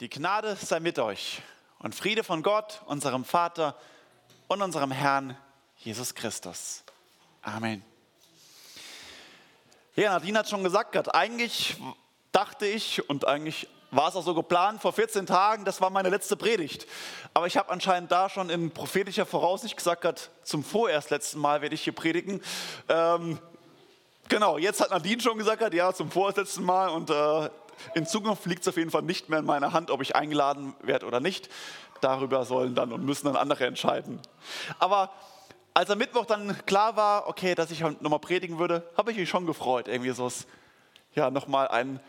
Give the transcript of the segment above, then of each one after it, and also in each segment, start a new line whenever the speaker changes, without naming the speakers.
Die Gnade sei mit euch und Friede von Gott, unserem Vater und unserem Herrn Jesus Christus. Amen. Ja, Nadine hat schon gesagt, Gott, eigentlich dachte ich und eigentlich war es auch so geplant vor 14 Tagen, das war meine letzte Predigt. Aber ich habe anscheinend da schon in prophetischer Voraussicht gesagt, Gott, zum vorerst letzten Mal werde ich hier predigen. Ähm, genau, jetzt hat Nadine schon gesagt, ja, zum vorerst letzten Mal und äh, in Zukunft liegt es auf jeden Fall nicht mehr in meiner Hand, ob ich eingeladen werde oder nicht. Darüber sollen dann und müssen dann andere entscheiden. Aber als am Mittwoch dann klar war, okay, dass ich nochmal predigen würde, habe ich mich schon gefreut, irgendwie so ja, nochmal einen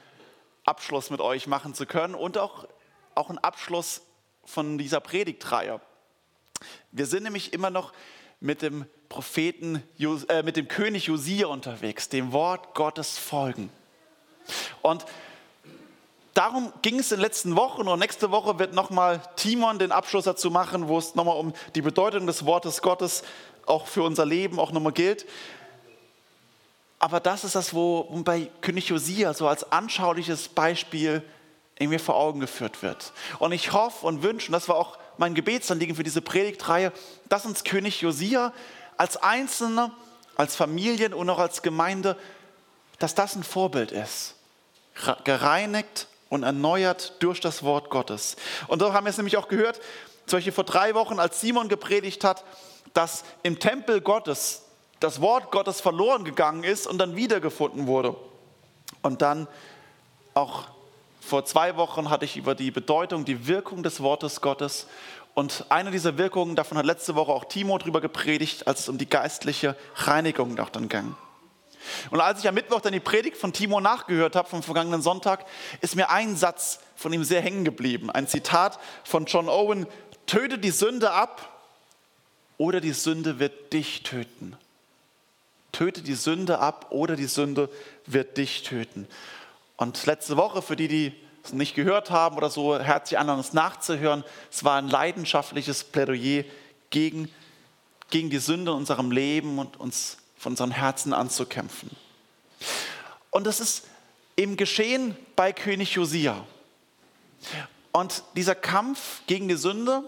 Abschluss mit euch machen zu können und auch, auch einen Abschluss von dieser Predigtreihe. Wir sind nämlich immer noch mit dem Propheten, äh, mit dem König Josia unterwegs, dem Wort Gottes folgen. Und darum ging es in den letzten Wochen und nächste Woche wird nochmal Timon den Abschluss dazu machen, wo es nochmal um die Bedeutung des Wortes Gottes auch für unser Leben auch nochmal gilt. Aber das ist das, wo bei König Josia so als anschauliches Beispiel irgendwie vor Augen geführt wird. Und ich hoffe und wünsche, und das war auch mein Gebetsanliegen für diese Predigtreihe, dass uns König Josia als Einzelne, als Familien und auch als Gemeinde, dass das ein Vorbild ist. Gereinigt und erneuert durch das Wort Gottes. Und so haben wir es nämlich auch gehört, zum Beispiel vor drei Wochen, als Simon gepredigt hat, dass im Tempel Gottes das Wort Gottes verloren gegangen ist und dann wiedergefunden wurde. Und dann auch vor zwei Wochen hatte ich über die Bedeutung, die Wirkung des Wortes Gottes und eine dieser Wirkungen, davon hat letzte Woche auch Timo drüber gepredigt, als es um die geistliche Reinigung auch dann ging. Und als ich am Mittwoch dann die Predigt von Timo nachgehört habe, vom vergangenen Sonntag, ist mir ein Satz von ihm sehr hängen geblieben. Ein Zitat von John Owen, töte die Sünde ab oder die Sünde wird dich töten. Töte die Sünde ab oder die Sünde wird dich töten. Und letzte Woche, für die, die es nicht gehört haben oder so, herzlich an, uns nachzuhören, es war ein leidenschaftliches Plädoyer gegen, gegen die Sünde in unserem Leben und uns von unseren Herzen anzukämpfen. Und das ist im Geschehen bei König Josia. Und dieser Kampf gegen die Sünde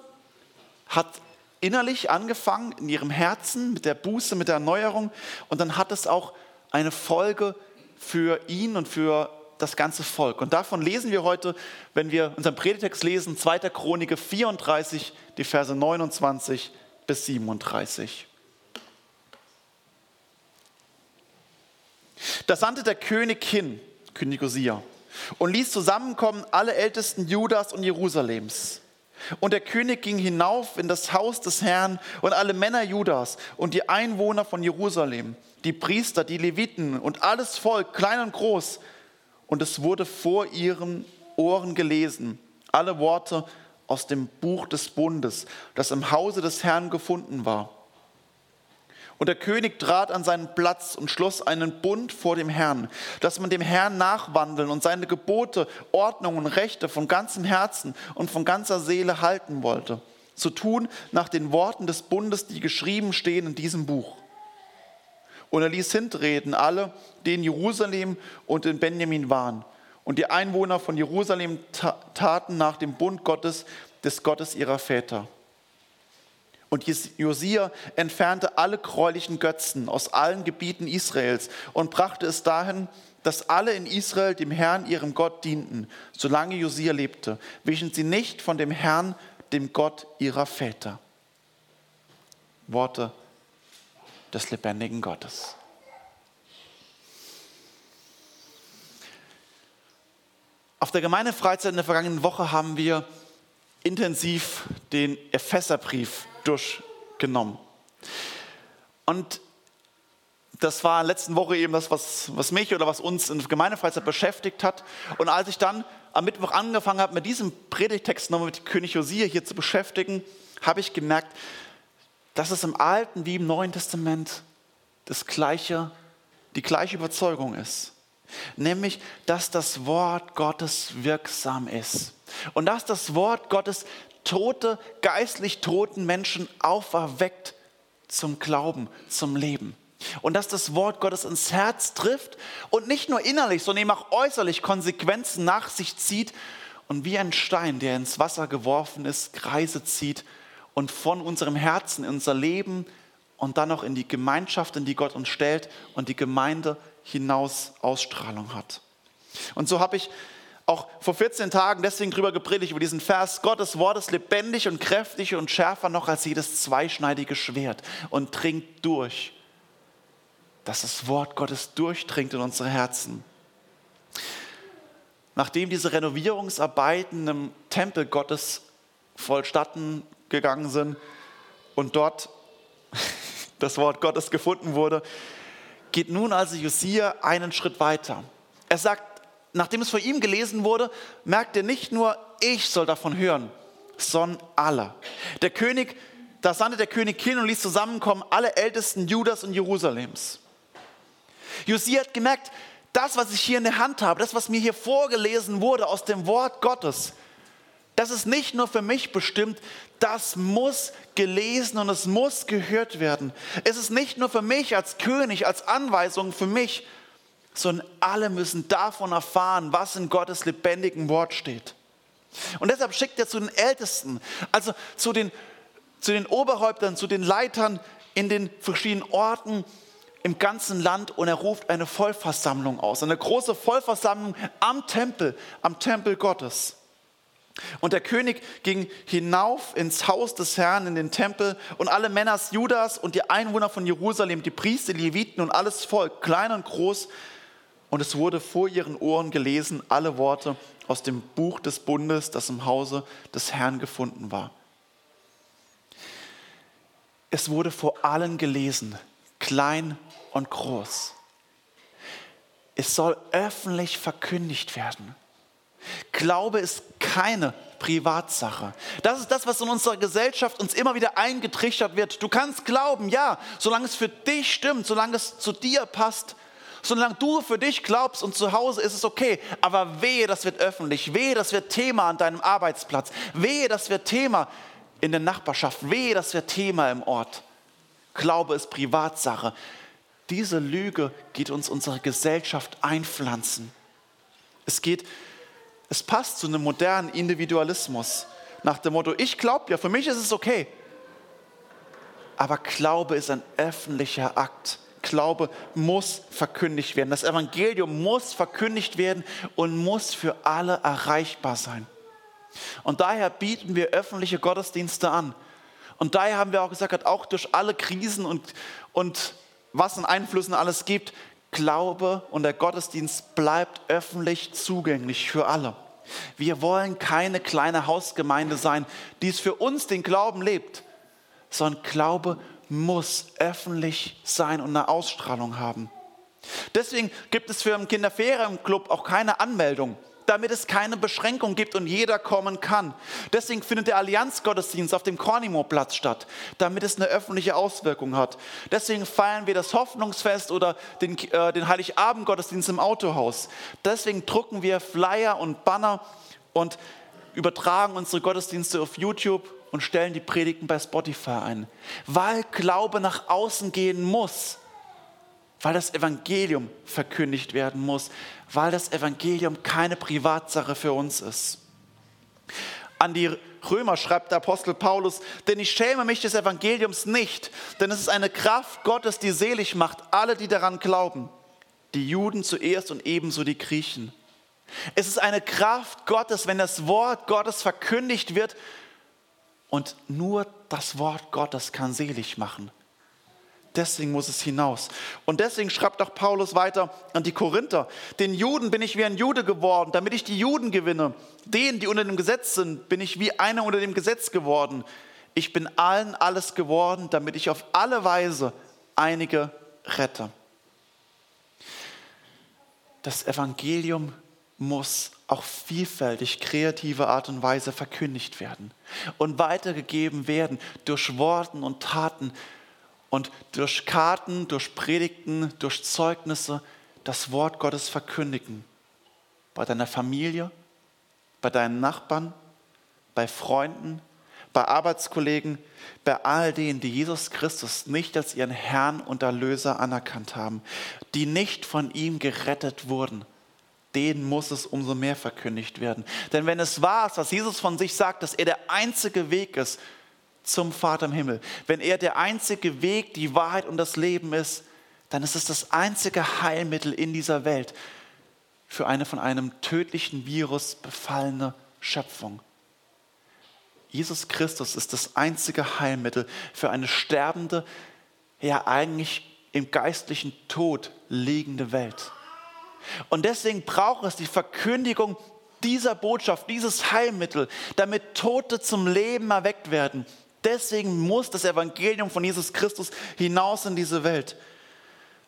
hat innerlich angefangen, in ihrem Herzen, mit der Buße, mit der Erneuerung. Und dann hat es auch eine Folge für ihn und für das ganze Volk. Und davon lesen wir heute, wenn wir unseren Predigtext lesen, 2. Chronik 34, die Verse 29 bis 37. Da sandte der König hin, König Osia, und ließ zusammenkommen alle Ältesten Judas und Jerusalems. Und der König ging hinauf in das Haus des Herrn und alle Männer Judas und die Einwohner von Jerusalem, die Priester, die Leviten und alles Volk, klein und groß. Und es wurde vor ihren Ohren gelesen, alle Worte aus dem Buch des Bundes, das im Hause des Herrn gefunden war. Und der König trat an seinen Platz und schloss einen Bund vor dem Herrn, dass man dem Herrn nachwandeln und seine Gebote, Ordnungen Rechte von ganzem Herzen und von ganzer Seele halten wollte. Zu tun nach den Worten des Bundes, die geschrieben stehen in diesem Buch. Und er ließ hintreten alle, die in Jerusalem und in Benjamin waren. Und die Einwohner von Jerusalem taten nach dem Bund Gottes, des Gottes ihrer Väter. Und Josia entfernte alle gräulichen Götzen aus allen Gebieten Israels und brachte es dahin, dass alle in Israel dem Herrn, ihrem Gott, dienten, solange Josia lebte, wichen sie nicht von dem Herrn, dem Gott ihrer Väter. Worte des lebendigen Gottes. Auf der Gemeindefreizeit in der vergangenen Woche haben wir intensiv den Epheserbrief durchgenommen. Und das war letzten Woche eben das, was, was mich oder was uns in der Gemeindefreizeit beschäftigt hat. Und als ich dann am Mittwoch angefangen habe, mit diesem Predigtext nochmal mit König Josia hier zu beschäftigen, habe ich gemerkt, dass es im Alten wie im Neuen Testament das gleiche, die gleiche Überzeugung ist. Nämlich, dass das Wort Gottes wirksam ist. Und dass das Wort Gottes tote, geistlich toten Menschen auferweckt zum Glauben, zum Leben. Und dass das Wort Gottes ins Herz trifft und nicht nur innerlich, sondern eben auch äußerlich Konsequenzen nach sich zieht und wie ein Stein, der ins Wasser geworfen ist, Kreise zieht und von unserem Herzen in unser Leben und dann auch in die Gemeinschaft, in die Gott uns stellt und die Gemeinde hinaus Ausstrahlung hat. Und so habe ich auch vor 14 Tagen deswegen drüber gepredigt, über diesen Vers, Gottes Wort ist lebendig und kräftig und schärfer noch als jedes zweischneidige Schwert und dringt durch. Dass das Wort Gottes durchdringt in unsere Herzen. Nachdem diese Renovierungsarbeiten im Tempel Gottes vollstatten gegangen sind und dort das Wort Gottes gefunden wurde, geht nun also Josia einen Schritt weiter. Er sagt, nachdem es vor ihm gelesen wurde, merkt er nicht nur, ich soll davon hören, sondern alle. Der König, da sandte der König hin und ließ zusammenkommen alle Ältesten Judas und Jerusalems. Josia hat gemerkt, das, was ich hier in der Hand habe, das, was mir hier vorgelesen wurde aus dem Wort Gottes, das ist nicht nur für mich bestimmt, das muss gelesen und es muss gehört werden. Es ist nicht nur für mich als König, als Anweisung für mich, sondern alle müssen davon erfahren, was in Gottes lebendigen Wort steht. Und deshalb schickt er zu den Ältesten, also zu den, zu den Oberhäuptern, zu den Leitern in den verschiedenen Orten im ganzen Land und er ruft eine Vollversammlung aus, eine große Vollversammlung am Tempel, am Tempel Gottes. Und der König ging hinauf ins Haus des Herrn, in den Tempel, und alle Männer Judas und die Einwohner von Jerusalem, die Priester, die Leviten und alles Volk, klein und groß, und es wurde vor ihren Ohren gelesen, alle Worte aus dem Buch des Bundes, das im Hause des Herrn gefunden war. Es wurde vor allen gelesen, klein und groß. Es soll öffentlich verkündigt werden. Glaube ist keine Privatsache. Das ist das, was in unserer Gesellschaft uns immer wieder eingetrichtert wird. Du kannst glauben, ja, solange es für dich stimmt, solange es zu dir passt. Solange du für dich glaubst und zu Hause ist es okay. Aber wehe, das wird öffentlich. Wehe, das wird Thema an deinem Arbeitsplatz. Wehe, das wird Thema in der Nachbarschaft. Wehe, das wird Thema im Ort. Glaube ist Privatsache. Diese Lüge geht uns unsere Gesellschaft einpflanzen. Es geht, es passt zu einem modernen Individualismus. Nach dem Motto, ich glaube ja, für mich ist es okay. Aber Glaube ist ein öffentlicher Akt. Glaube muss verkündigt werden. Das Evangelium muss verkündigt werden und muss für alle erreichbar sein. Und daher bieten wir öffentliche Gottesdienste an. Und daher haben wir auch gesagt, auch durch alle Krisen und, und was an Einflüssen alles gibt, Glaube und der Gottesdienst bleibt öffentlich zugänglich für alle. Wir wollen keine kleine Hausgemeinde sein, die es für uns den Glauben lebt, sondern Glaube muss öffentlich sein und eine Ausstrahlung haben. Deswegen gibt es für einen Kinderferienclub auch keine Anmeldung, damit es keine Beschränkung gibt und jeder kommen kann. Deswegen findet der Allianzgottesdienst auf dem Kornimo-Platz statt, damit es eine öffentliche Auswirkung hat. Deswegen feiern wir das Hoffnungsfest oder den, äh, den Heiligabend-Gottesdienst im Autohaus. Deswegen drucken wir Flyer und Banner und übertragen unsere Gottesdienste auf YouTube und stellen die Predigten bei Spotify ein, weil Glaube nach außen gehen muss, weil das Evangelium verkündigt werden muss, weil das Evangelium keine Privatsache für uns ist. An die Römer schreibt der Apostel Paulus, denn ich schäme mich des Evangeliums nicht, denn es ist eine Kraft Gottes, die selig macht, alle, die daran glauben, die Juden zuerst und ebenso die Griechen. Es ist eine Kraft Gottes, wenn das Wort Gottes verkündigt wird, und nur das Wort Gottes kann selig machen. Deswegen muss es hinaus. Und deswegen schreibt auch Paulus weiter an die Korinther, den Juden bin ich wie ein Jude geworden, damit ich die Juden gewinne. Denen, die unter dem Gesetz sind, bin ich wie einer unter dem Gesetz geworden. Ich bin allen alles geworden, damit ich auf alle Weise einige rette. Das Evangelium muss auf vielfältig kreative Art und Weise verkündigt werden und weitergegeben werden durch Worten und Taten und durch Karten, durch Predigten, durch Zeugnisse das Wort Gottes verkündigen. Bei deiner Familie, bei deinen Nachbarn, bei Freunden, bei Arbeitskollegen, bei all denen, die Jesus Christus nicht als ihren Herrn und Erlöser anerkannt haben, die nicht von ihm gerettet wurden denen muss es umso mehr verkündigt werden. Denn wenn es wahr ist, was Jesus von sich sagt, dass er der einzige Weg ist zum Vater im Himmel, wenn er der einzige Weg, die Wahrheit und das Leben ist, dann ist es das einzige Heilmittel in dieser Welt für eine von einem tödlichen Virus befallene Schöpfung. Jesus Christus ist das einzige Heilmittel für eine sterbende, ja eigentlich im geistlichen Tod liegende Welt. Und deswegen braucht es die Verkündigung dieser Botschaft, dieses Heilmittel, damit Tote zum Leben erweckt werden. Deswegen muss das Evangelium von Jesus Christus hinaus in diese Welt,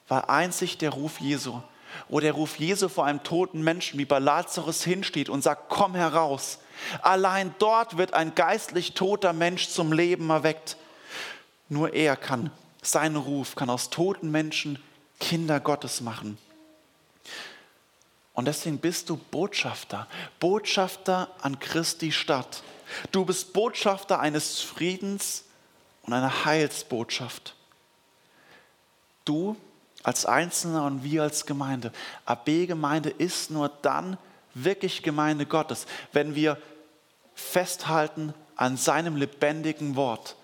weil einzig der Ruf Jesu, wo der Ruf Jesu vor einem toten Menschen wie bei Lazarus hinsteht und sagt, komm heraus. Allein dort wird ein geistlich toter Mensch zum Leben erweckt. Nur er kann, sein Ruf kann aus toten Menschen Kinder Gottes machen. Und deswegen bist du Botschafter, Botschafter an Christi Stadt. Du bist Botschafter eines Friedens und einer Heilsbotschaft. Du als Einzelner und wir als Gemeinde. AB-Gemeinde ist nur dann wirklich Gemeinde Gottes, wenn wir festhalten an seinem lebendigen Wort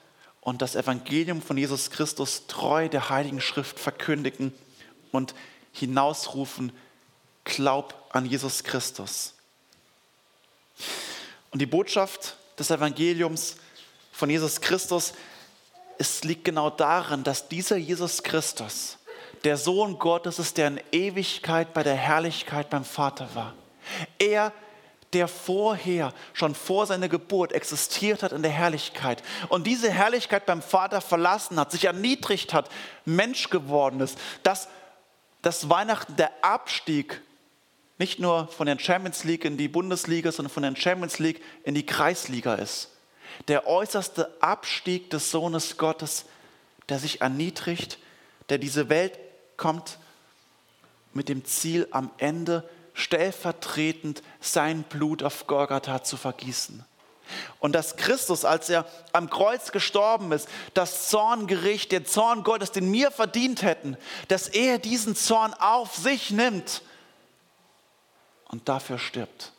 und das Evangelium von Jesus Christus treu der Heiligen Schrift verkündigen und hinausrufen, glaub an Jesus Christus. Und die Botschaft des Evangeliums von Jesus Christus, es liegt genau darin, dass dieser Jesus Christus der Sohn Gottes ist, der in Ewigkeit bei der Herrlichkeit beim Vater war. Er, der vorher, schon vor seiner Geburt existiert hat in der Herrlichkeit und diese Herrlichkeit beim Vater verlassen hat, sich erniedrigt hat, Mensch geworden ist, dass das Weihnachten der Abstieg nicht nur von der Champions League in die Bundesliga, sondern von der Champions League in die Kreisliga ist. Der äußerste Abstieg des Sohnes Gottes, der sich erniedrigt, der diese Welt kommt mit dem Ziel am Ende stellvertretend sein Blut auf Golgatha zu vergießen. Und dass Christus, als er am Kreuz gestorben ist, das Zorngericht, den Zorn Gottes, den wir verdient hätten, dass er diesen Zorn auf sich nimmt und dafür stirbt.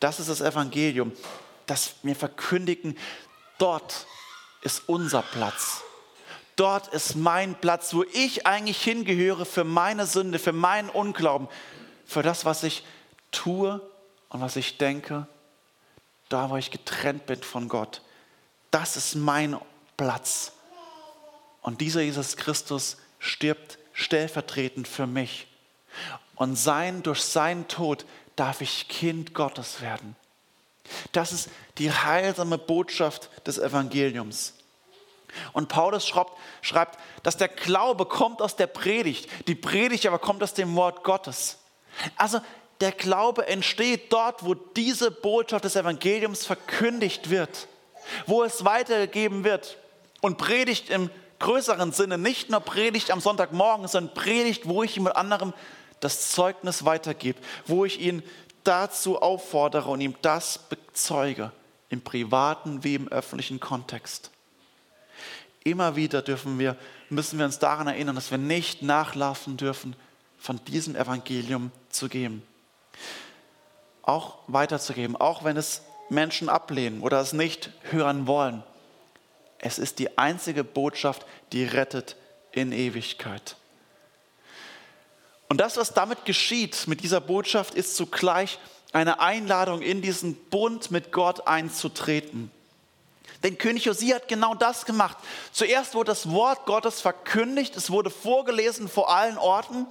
Das ist das Evangelium, das wir verkündigen. Dort ist unser Platz. Dort ist mein Platz, wo ich eigentlich hingehöre für meine Sünde, für meinen Unglauben, für das, was ich tue und was ich denke, da wo ich getrennt bin von Gott. Das ist mein Platz. Und dieser Jesus Christus stirbt stellvertretend für mich. Und sein, durch seinen Tod darf ich Kind Gottes werden. Das ist die heilsame Botschaft des Evangeliums. Und Paulus schreibt, schreibt, dass der Glaube kommt aus der Predigt. Die Predigt aber kommt aus dem Wort Gottes. Also der Glaube entsteht dort, wo diese Botschaft des Evangeliums verkündigt wird, wo es weitergegeben wird. Und Predigt im größeren Sinne, nicht nur Predigt am Sonntagmorgen, sondern Predigt, wo ich jemand anderem das Zeugnis weitergebe, wo ich ihn dazu auffordere und ihm das bezeuge, im privaten wie im öffentlichen Kontext. Immer wieder dürfen wir, müssen wir uns daran erinnern, dass wir nicht nachlassen dürfen, von diesem Evangelium zu geben. Auch weiterzugeben, auch wenn es Menschen ablehnen oder es nicht hören wollen. Es ist die einzige Botschaft, die rettet in Ewigkeit. Und das, was damit geschieht, mit dieser Botschaft, ist zugleich eine Einladung, in diesen Bund mit Gott einzutreten. Denn König Josia hat genau das gemacht. Zuerst wurde das Wort Gottes verkündigt, es wurde vorgelesen vor allen Orten,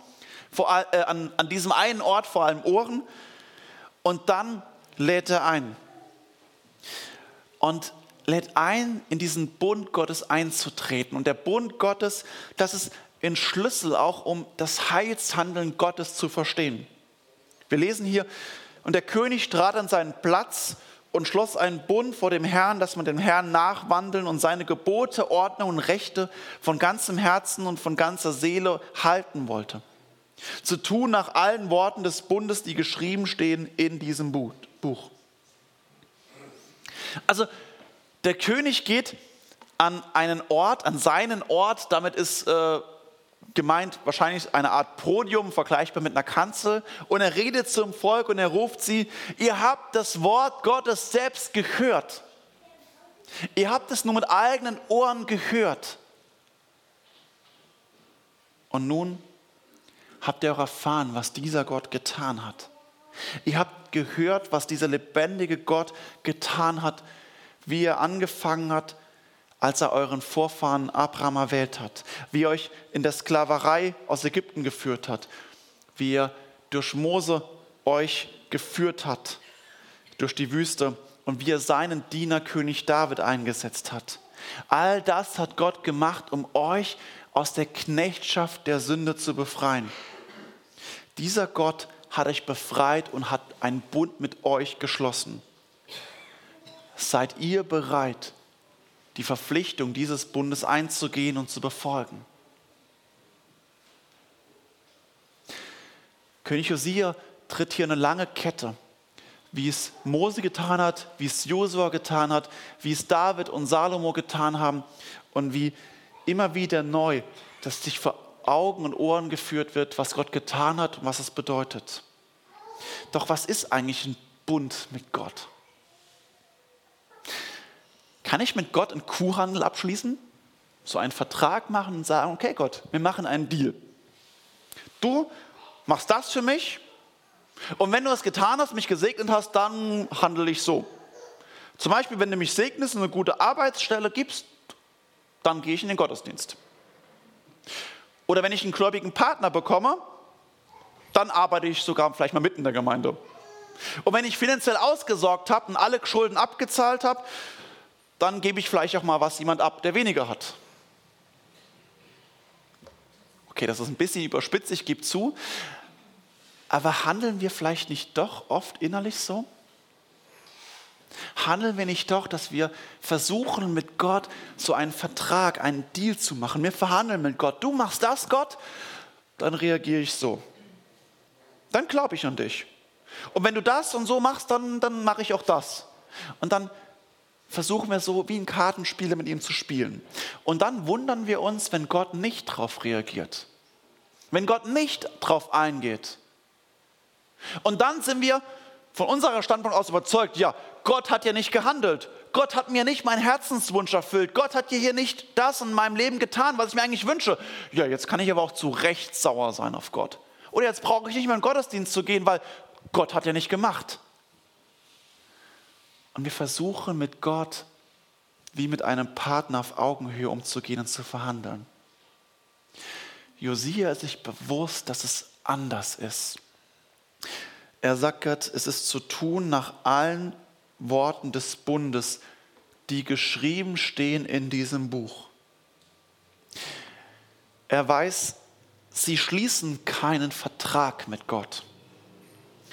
vor, äh, an, an diesem einen Ort vor allen Ohren. Und dann lädt er ein. Und lädt ein, in diesen Bund Gottes einzutreten. Und der Bund Gottes, das ist ein Schlüssel auch, um das Heilshandeln Gottes zu verstehen. Wir lesen hier, und der König trat an seinen Platz und schloss einen Bund vor dem Herrn, dass man dem Herrn nachwandeln und seine Gebote, Ordnung und Rechte von ganzem Herzen und von ganzer Seele halten wollte. Zu tun nach allen Worten des Bundes, die geschrieben stehen in diesem Buch. Also der König geht an einen Ort, an seinen Ort, damit ist äh, gemeint wahrscheinlich eine Art Podium, vergleichbar mit einer Kanzel. Und er redet zum Volk und er ruft sie, ihr habt das Wort Gottes selbst gehört. Ihr habt es nur mit eigenen Ohren gehört. Und nun habt ihr auch erfahren, was dieser Gott getan hat. Ihr habt gehört, was dieser lebendige Gott getan hat, wie er angefangen hat, als er euren Vorfahren Abraham erwählt hat, wie er euch in der Sklaverei aus Ägypten geführt hat, wie er durch Mose euch geführt hat, durch die Wüste und wie er seinen Diener König David eingesetzt hat. All das hat Gott gemacht, um euch aus der Knechtschaft der Sünde zu befreien. Dieser Gott hat euch befreit und hat einen Bund mit euch geschlossen. Seid ihr bereit, die Verpflichtung dieses Bundes einzugehen und zu befolgen. König Josia tritt hier eine lange Kette, wie es Mose getan hat, wie es Josua getan hat, wie es David und Salomo getan haben und wie immer wieder neu, dass sich vor Augen und Ohren geführt wird, was Gott getan hat und was es bedeutet. Doch was ist eigentlich ein Bund mit Gott? Kann ich mit Gott einen Kuhhandel abschließen? So einen Vertrag machen und sagen, okay Gott, wir machen einen Deal. Du machst das für mich und wenn du es getan hast, mich gesegnet hast, dann handle ich so. Zum Beispiel, wenn du mich segnest und eine gute Arbeitsstelle gibst, dann gehe ich in den Gottesdienst. Oder wenn ich einen gläubigen Partner bekomme, dann arbeite ich sogar vielleicht mal mitten in der Gemeinde. Und wenn ich finanziell ausgesorgt habe und alle Schulden abgezahlt habe, dann gebe ich vielleicht auch mal was jemand ab, der weniger hat. Okay, das ist ein bisschen überspitzt, ich gebe zu. Aber handeln wir vielleicht nicht doch oft innerlich so? Handeln wir nicht doch, dass wir versuchen mit Gott so einen Vertrag, einen Deal zu machen? Wir verhandeln mit Gott. Du machst das, Gott, dann reagiere ich so. Dann glaube ich an dich. Und wenn du das und so machst, dann, dann mache ich auch das. Und dann versuchen wir so wie ein Kartenspieler mit ihm zu spielen. Und dann wundern wir uns, wenn Gott nicht darauf reagiert. Wenn Gott nicht darauf eingeht. Und dann sind wir von unserer Standpunkt aus überzeugt, ja, Gott hat ja nicht gehandelt. Gott hat mir nicht meinen Herzenswunsch erfüllt. Gott hat hier nicht das in meinem Leben getan, was ich mir eigentlich wünsche. Ja, jetzt kann ich aber auch zu Recht sauer sein auf Gott. Oder jetzt brauche ich nicht mehr in den Gottesdienst zu gehen, weil Gott hat ja nicht gemacht. Und wir versuchen mit Gott wie mit einem Partner auf Augenhöhe umzugehen und zu verhandeln. Josia ist sich bewusst, dass es anders ist. Er sagt Gott, es ist zu tun nach allen Worten des Bundes, die geschrieben stehen in diesem Buch. Er weiß, sie schließen keinen Vertrag mit Gott,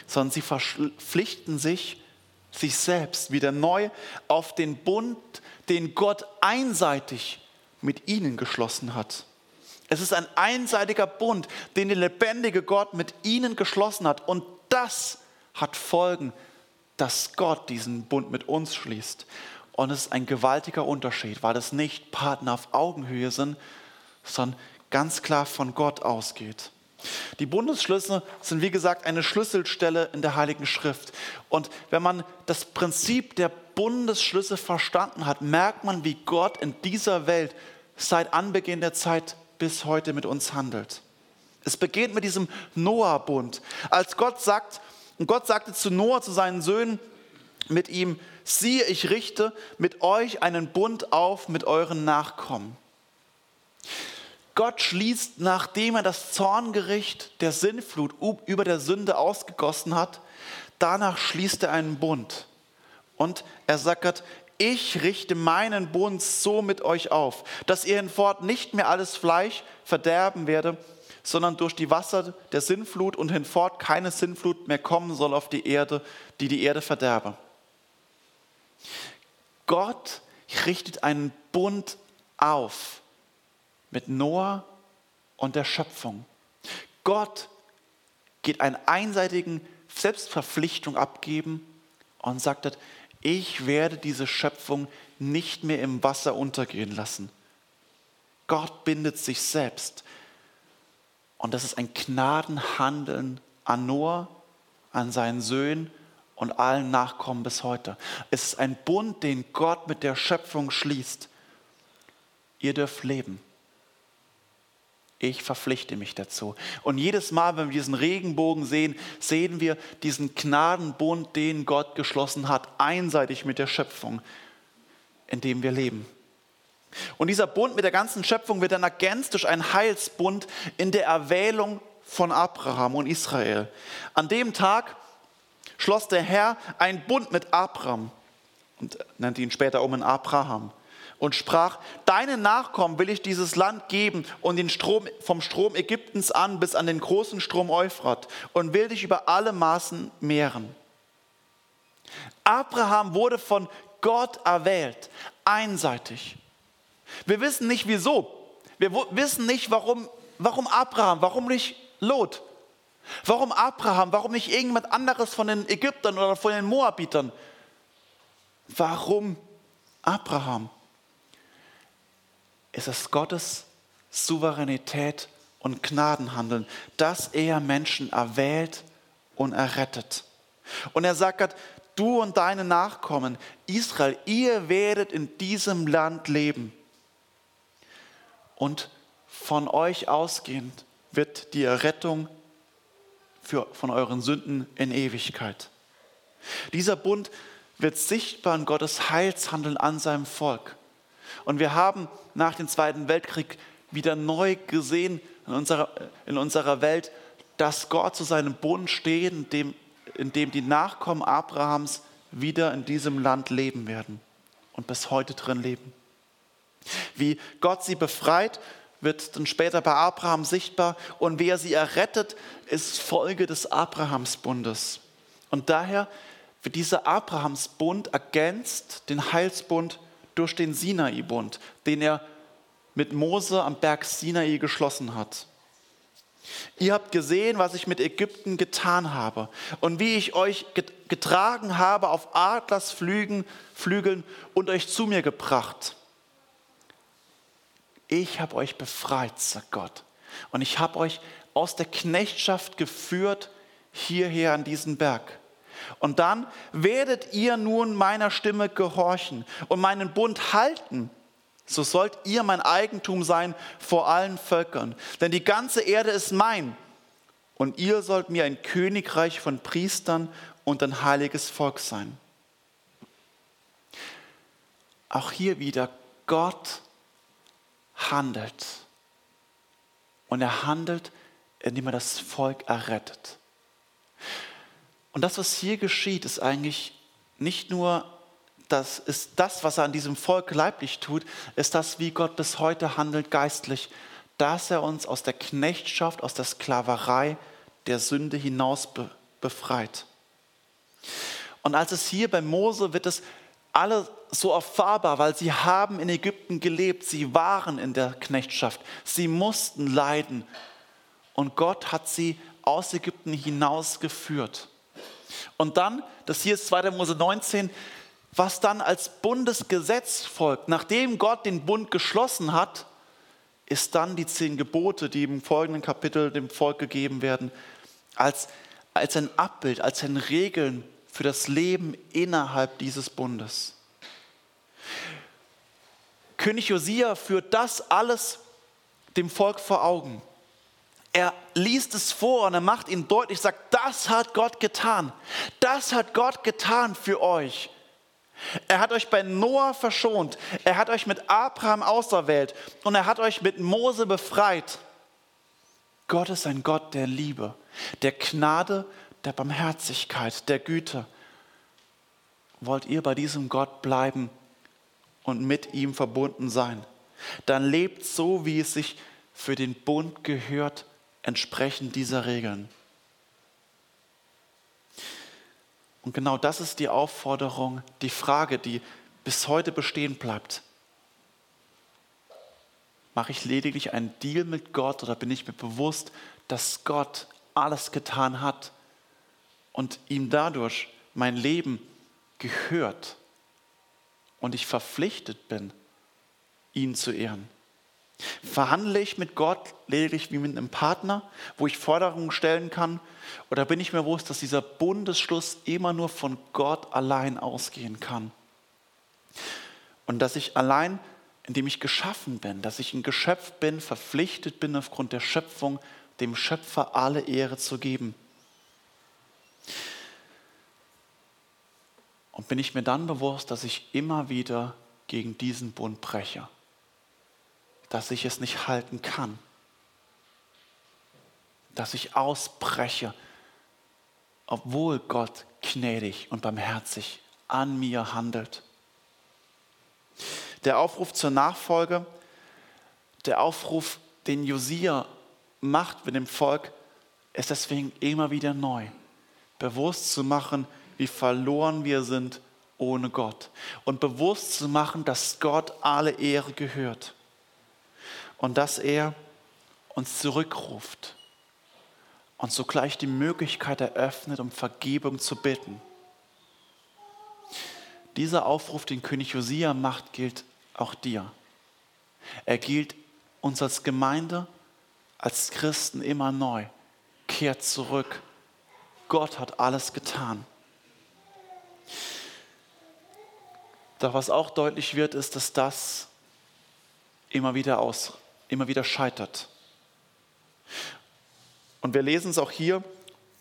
sondern sie verpflichten sich sich selbst wieder neu auf den Bund, den Gott einseitig mit ihnen geschlossen hat. Es ist ein einseitiger Bund, den der lebendige Gott mit ihnen geschlossen hat. Und das hat Folgen, dass Gott diesen Bund mit uns schließt. Und es ist ein gewaltiger Unterschied, weil es nicht Partner auf Augenhöhe sind, sondern ganz klar von Gott ausgeht. Die Bundesschlüsse sind, wie gesagt, eine Schlüsselstelle in der Heiligen Schrift. Und wenn man das Prinzip der Bundesschlüsse verstanden hat, merkt man, wie Gott in dieser Welt seit Anbeginn der Zeit bis heute mit uns handelt. Es beginnt mit diesem Noah-Bund. Als Gott sagt, und Gott sagte zu Noah, zu seinen Söhnen, mit ihm, siehe, ich richte mit euch einen Bund auf mit euren Nachkommen. Gott schließt, nachdem er das Zorngericht der Sinnflut über der Sünde ausgegossen hat, danach schließt er einen Bund. Und er sagt, ich richte meinen Bund so mit euch auf, dass ihr hinfort nicht mehr alles Fleisch verderben werde, sondern durch die Wasser der Sinnflut und hinfort keine Sinnflut mehr kommen soll auf die Erde, die die Erde verderbe. Gott richtet einen Bund auf mit Noah und der Schöpfung. Gott geht einen einseitigen Selbstverpflichtung abgeben und sagt, ich werde diese Schöpfung nicht mehr im Wasser untergehen lassen. Gott bindet sich selbst. Und das ist ein Gnadenhandeln an Noah, an seinen Söhnen und allen Nachkommen bis heute. Es ist ein Bund, den Gott mit der Schöpfung schließt. Ihr dürft leben. Ich verpflichte mich dazu. Und jedes Mal, wenn wir diesen Regenbogen sehen, sehen wir diesen Gnadenbund, den Gott geschlossen hat, einseitig mit der Schöpfung, in dem wir leben. Und dieser Bund mit der ganzen Schöpfung wird dann ergänzt durch einen Heilsbund in der Erwählung von Abraham und Israel. An dem Tag schloss der Herr einen Bund mit Abraham und nannte ihn später um in Abraham und sprach, deinen Nachkommen will ich dieses Land geben und den Strom vom Strom Ägyptens an bis an den großen Strom Euphrat und will dich über alle Maßen mehren. Abraham wurde von Gott erwählt, einseitig. Wir wissen nicht wieso. Wir wissen nicht, warum, warum Abraham, warum nicht Lot. Warum Abraham, warum nicht irgendjemand anderes von den Ägyptern oder von den Moabitern? Warum Abraham? ist es Gottes Souveränität und Gnadenhandeln, dass er Menschen erwählt und errettet. Und er sagt Gott, du und deine Nachkommen, Israel, ihr werdet in diesem Land leben. Und von euch ausgehend wird die Errettung für, von euren Sünden in Ewigkeit. Dieser Bund wird sichtbar in Gottes Heilshandeln an seinem Volk. Und wir haben nach dem Zweiten Weltkrieg wieder neu gesehen in unserer, in unserer Welt, dass Gott zu seinem Bund steht, in dem, in dem die Nachkommen Abrahams wieder in diesem Land leben werden und bis heute drin leben. Wie Gott sie befreit, wird dann später bei Abraham sichtbar und wer sie errettet, ist Folge des Abrahamsbundes. Und daher wird dieser Abrahamsbund ergänzt, den Heilsbund durch den Sinai-Bund, den er mit Mose am Berg Sinai geschlossen hat. Ihr habt gesehen, was ich mit Ägypten getan habe und wie ich euch getragen habe auf Adlersflügeln Flügeln und euch zu mir gebracht. Ich habe euch befreit, sagt Gott. Und ich habe euch aus der Knechtschaft geführt hierher an diesen Berg. Und dann werdet ihr nun meiner Stimme gehorchen und meinen Bund halten. So sollt ihr mein Eigentum sein vor allen Völkern. Denn die ganze Erde ist mein. Und ihr sollt mir ein Königreich von Priestern und ein heiliges Volk sein. Auch hier wieder, Gott handelt. Und er handelt, indem er das Volk errettet. Und das, was hier geschieht, ist eigentlich nicht nur das, ist das, was er an diesem Volk leiblich tut, ist das, wie Gott bis heute handelt geistlich, dass er uns aus der Knechtschaft, aus der Sklaverei der Sünde hinaus be befreit. Und als es hier bei Mose wird es alle so erfahrbar, weil sie haben in Ägypten gelebt, sie waren in der Knechtschaft, sie mussten leiden und Gott hat sie aus Ägypten hinausgeführt. Und dann, das hier ist 2. Mose 19, was dann als Bundesgesetz folgt, nachdem Gott den Bund geschlossen hat, ist dann die zehn Gebote, die im folgenden Kapitel dem Volk gegeben werden, als, als ein Abbild, als ein Regeln für das Leben innerhalb dieses Bundes. König Josia führt das alles dem Volk vor Augen. Er liest es vor und er macht ihnen deutlich, sagt, das hat Gott getan. Das hat Gott getan für euch. Er hat euch bei Noah verschont. Er hat euch mit Abraham auserwählt und er hat euch mit Mose befreit. Gott ist ein Gott der Liebe, der Gnade, der Barmherzigkeit, der Güte. Wollt ihr bei diesem Gott bleiben und mit ihm verbunden sein? Dann lebt so, wie es sich für den Bund gehört entsprechend dieser Regeln. Und genau das ist die Aufforderung, die Frage, die bis heute bestehen bleibt. Mache ich lediglich einen Deal mit Gott oder bin ich mir bewusst, dass Gott alles getan hat und ihm dadurch mein Leben gehört und ich verpflichtet bin, ihn zu ehren? Verhandle ich mit Gott lediglich wie mit einem Partner, wo ich Forderungen stellen kann? Oder bin ich mir bewusst, dass dieser Bundesschluss immer nur von Gott allein ausgehen kann? Und dass ich allein, indem ich geschaffen bin, dass ich ein Geschöpf bin, verpflichtet bin, aufgrund der Schöpfung dem Schöpfer alle Ehre zu geben. Und bin ich mir dann bewusst, dass ich immer wieder gegen diesen Bund breche, dass ich es nicht halten kann, dass ich ausbreche, obwohl Gott gnädig und barmherzig an mir handelt. Der Aufruf zur Nachfolge, der Aufruf, den Josia macht mit dem Volk, ist deswegen immer wieder neu. Bewusst zu machen, wie verloren wir sind ohne Gott. Und bewusst zu machen, dass Gott alle Ehre gehört. Und dass er uns zurückruft und sogleich die Möglichkeit eröffnet, um Vergebung zu bitten. Dieser Aufruf, den König Josia macht, gilt auch dir. Er gilt uns als Gemeinde, als Christen immer neu. Kehrt zurück. Gott hat alles getan. Doch was auch deutlich wird, ist, dass das immer wieder aus, immer wieder scheitert. Und wir lesen es auch hier.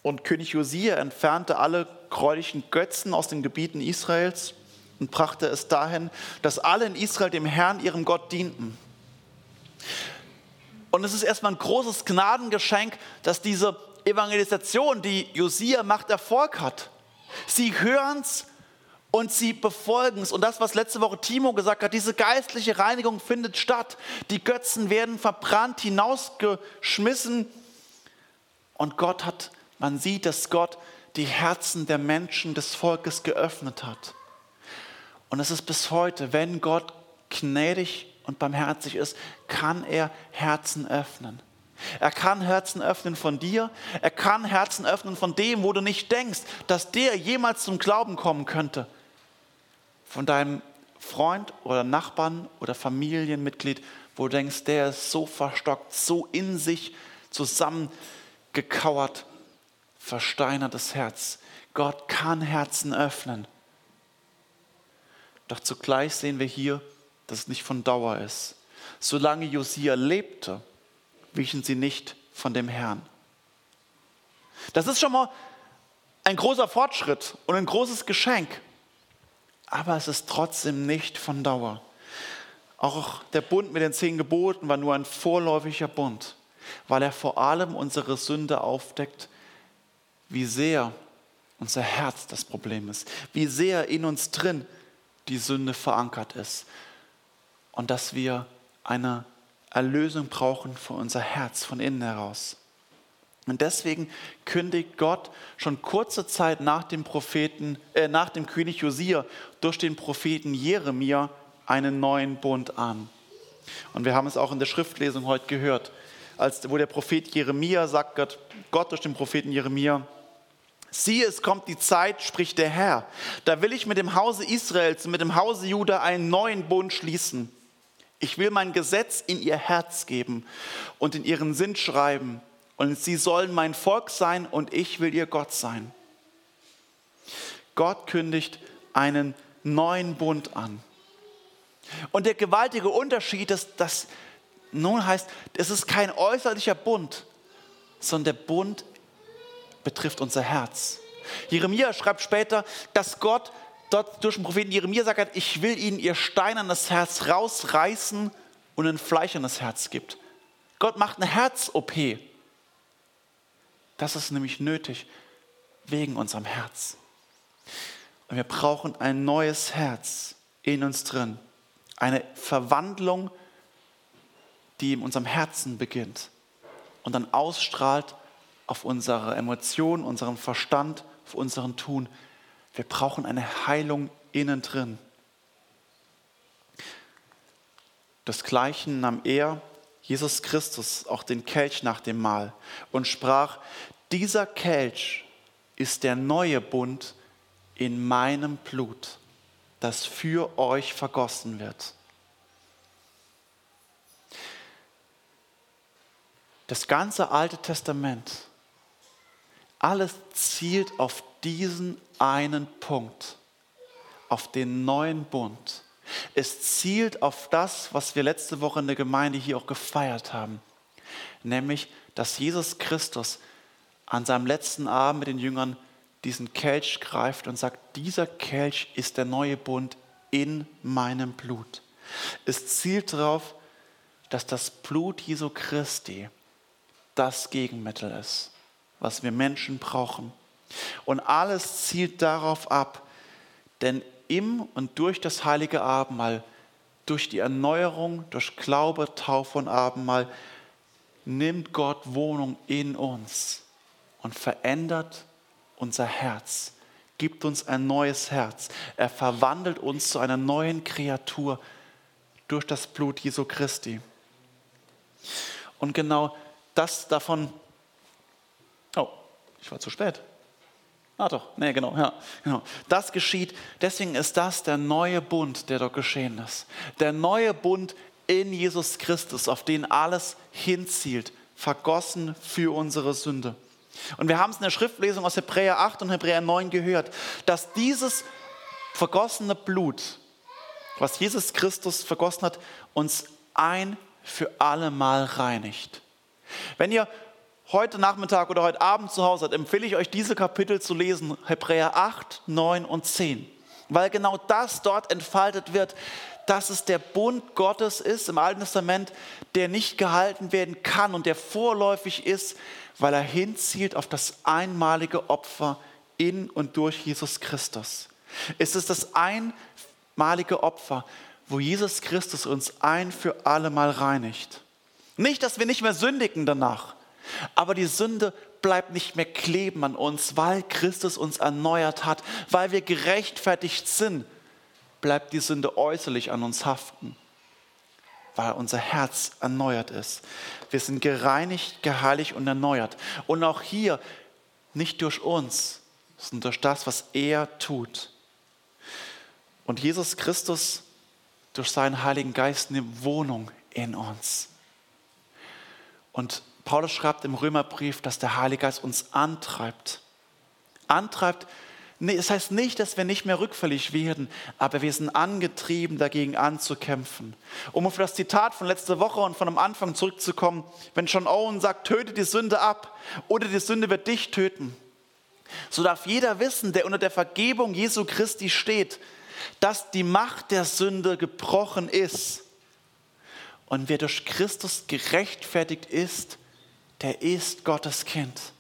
Und König Josia entfernte alle gräulichen Götzen aus den Gebieten Israels und brachte es dahin, dass alle in Israel dem Herrn, ihrem Gott, dienten. Und es ist erstmal ein großes Gnadengeschenk, dass diese Evangelisation, die Josia macht, Erfolg hat. Sie hören es und sie befolgen es. Und das, was letzte Woche Timo gesagt hat, diese geistliche Reinigung findet statt. Die Götzen werden verbrannt, hinausgeschmissen. Und Gott hat, man sieht, dass Gott die Herzen der Menschen des Volkes geöffnet hat. Und es ist bis heute, wenn Gott gnädig und barmherzig ist, kann er Herzen öffnen. Er kann Herzen öffnen von dir. Er kann Herzen öffnen von dem, wo du nicht denkst, dass der jemals zum Glauben kommen könnte. Von deinem Freund oder Nachbarn oder Familienmitglied, wo du denkst, der ist so verstockt, so in sich zusammengekauert, versteinertes Herz. Gott kann Herzen öffnen. Doch zugleich sehen wir hier, dass es nicht von Dauer ist. Solange Josia lebte, wichen sie nicht von dem Herrn. Das ist schon mal ein großer Fortschritt und ein großes Geschenk. Aber es ist trotzdem nicht von Dauer. Auch der Bund mit den zehn Geboten war nur ein vorläufiger Bund, weil er vor allem unsere Sünde aufdeckt, wie sehr unser Herz das Problem ist, wie sehr in uns drin die Sünde verankert ist und dass wir eine Erlösung brauchen für unser Herz von innen heraus. Und deswegen kündigt Gott schon kurze Zeit nach dem Propheten, äh, nach dem König Josia durch den Propheten Jeremia einen neuen Bund an. Und wir haben es auch in der Schriftlesung heute gehört, als wo der Prophet Jeremia sagt, Gott, Gott durch den Propheten Jeremia, Siehe, es kommt die Zeit, spricht der Herr. Da will ich mit dem Hause Israels und mit dem Hause Juda einen neuen Bund schließen. Ich will mein Gesetz in ihr Herz geben und in ihren Sinn schreiben. Und sie sollen mein Volk sein und ich will ihr Gott sein. Gott kündigt einen neuen Bund an. Und der gewaltige Unterschied ist, dass nun heißt, es ist kein äußerlicher Bund, sondern der Bund betrifft unser Herz. Jeremia schreibt später, dass Gott dort durch den Propheten Jeremia sagt, ich will ihnen ihr steinernes Herz rausreißen und ein fleischernes Herz gibt. Gott macht eine Herz-OP. Das ist nämlich nötig wegen unserem Herz. Und wir brauchen ein neues Herz in uns drin. Eine Verwandlung, die in unserem Herzen beginnt und dann ausstrahlt auf unsere Emotionen, unseren Verstand, auf unseren Tun. Wir brauchen eine Heilung innen drin. Desgleichen nahm er, Jesus Christus, auch den Kelch nach dem Mahl und sprach, dieser Kelch ist der neue Bund in meinem Blut, das für euch vergossen wird. Das ganze Alte Testament, alles zielt auf diesen einen Punkt, auf den neuen Bund. Es zielt auf das, was wir letzte Woche in der Gemeinde hier auch gefeiert haben, nämlich, dass Jesus Christus an seinem letzten Abend mit den Jüngern diesen Kelch greift und sagt, dieser Kelch ist der neue Bund in meinem Blut. Es zielt darauf, dass das Blut Jesu Christi das Gegenmittel ist, was wir Menschen brauchen. Und alles zielt darauf ab, denn im und durch das heilige Abendmahl, durch die Erneuerung, durch Glaube, Taufe und Abendmahl, nimmt Gott Wohnung in uns und verändert unser Herz, gibt uns ein neues Herz. Er verwandelt uns zu einer neuen Kreatur durch das Blut Jesu Christi. Und genau das davon, oh, ich war zu spät. Ah doch, nee, genau, ja, genau. Das geschieht, deswegen ist das der neue Bund, der dort geschehen ist. Der neue Bund in Jesus Christus, auf den alles hinzielt, vergossen für unsere Sünde. Und wir haben es in der Schriftlesung aus Hebräer 8 und Hebräer 9 gehört, dass dieses vergossene Blut, was Jesus Christus vergossen hat, uns ein für alle Mal reinigt. Wenn ihr heute Nachmittag oder heute Abend zu Hause seid, empfehle ich euch diese Kapitel zu lesen, Hebräer 8, 9 und 10, weil genau das dort entfaltet wird, dass es der Bund Gottes ist im Alten Testament, der nicht gehalten werden kann und der vorläufig ist, weil er hinzielt auf das einmalige Opfer in und durch Jesus Christus. Es ist das einmalige Opfer, wo Jesus Christus uns ein für alle Mal reinigt. Nicht, dass wir nicht mehr sündigen danach, aber die Sünde bleibt nicht mehr kleben an uns, weil Christus uns erneuert hat, weil wir gerechtfertigt sind, bleibt die Sünde äußerlich an uns haften, weil unser Herz erneuert ist. Wir sind gereinigt, geheiligt und erneuert. Und auch hier nicht durch uns, sondern durch das, was er tut. Und Jesus Christus durch seinen Heiligen Geist nimmt Wohnung in uns. Und Paulus schreibt im Römerbrief, dass der Heilige Geist uns antreibt. Antreibt, das heißt nicht, dass wir nicht mehr rückfällig werden, aber wir sind angetrieben, dagegen anzukämpfen. Um auf das Zitat von letzter Woche und von am Anfang zurückzukommen, wenn John Owen sagt, töte die Sünde ab oder die Sünde wird dich töten, so darf jeder wissen, der unter der Vergebung Jesu Christi steht, dass die Macht der Sünde gebrochen ist. Und wer durch Christus gerechtfertigt ist, der ist Gottes Kind.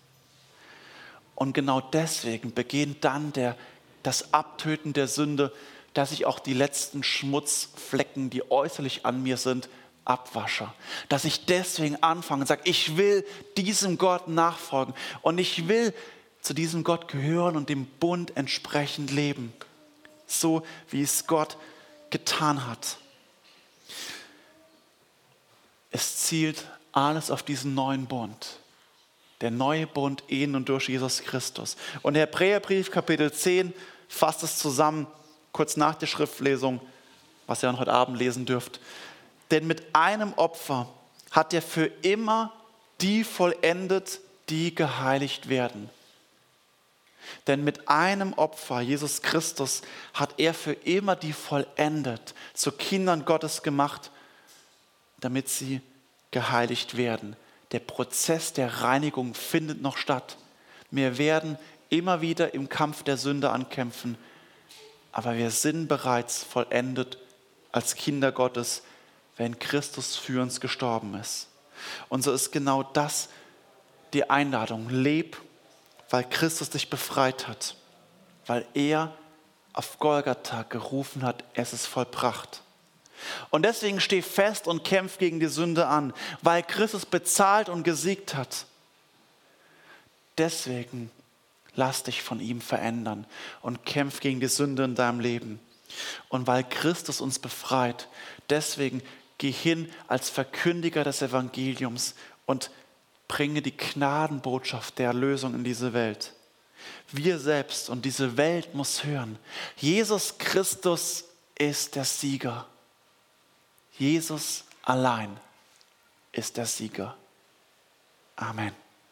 Und genau deswegen beginnt dann der, das Abtöten der Sünde, dass ich auch die letzten Schmutzflecken, die äußerlich an mir sind, abwasche. Dass ich deswegen anfange und sage, ich will diesem Gott nachfolgen und ich will zu diesem Gott gehören und dem Bund entsprechend leben. So wie es Gott getan hat. Es zielt alles auf diesen neuen Bund. Der neue Bund in und durch Jesus Christus. Und der Hebräerbrief Kapitel 10 fasst es zusammen, kurz nach der Schriftlesung, was ihr dann heute Abend lesen dürft. Denn mit einem Opfer hat er für immer die vollendet, die geheiligt werden. Denn mit einem Opfer, Jesus Christus, hat er für immer die vollendet, zu Kindern Gottes gemacht, damit sie geheiligt werden. Der Prozess der Reinigung findet noch statt. Wir werden immer wieder im Kampf der Sünde ankämpfen, aber wir sind bereits vollendet als Kinder Gottes, wenn Christus für uns gestorben ist. Und so ist genau das die Einladung. Leb, weil Christus dich befreit hat, weil er auf Golgatha gerufen hat, es ist vollbracht. Und deswegen steh fest und kämpf gegen die Sünde an, weil Christus bezahlt und gesiegt hat. Deswegen lass dich von ihm verändern und kämpf gegen die Sünde in deinem Leben. Und weil Christus uns befreit, deswegen geh hin als Verkündiger des Evangeliums und bringe die Gnadenbotschaft der Erlösung in diese Welt. Wir selbst und diese Welt muss hören, Jesus Christus ist der Sieger. Jesus allein ist der Sieger. Amen.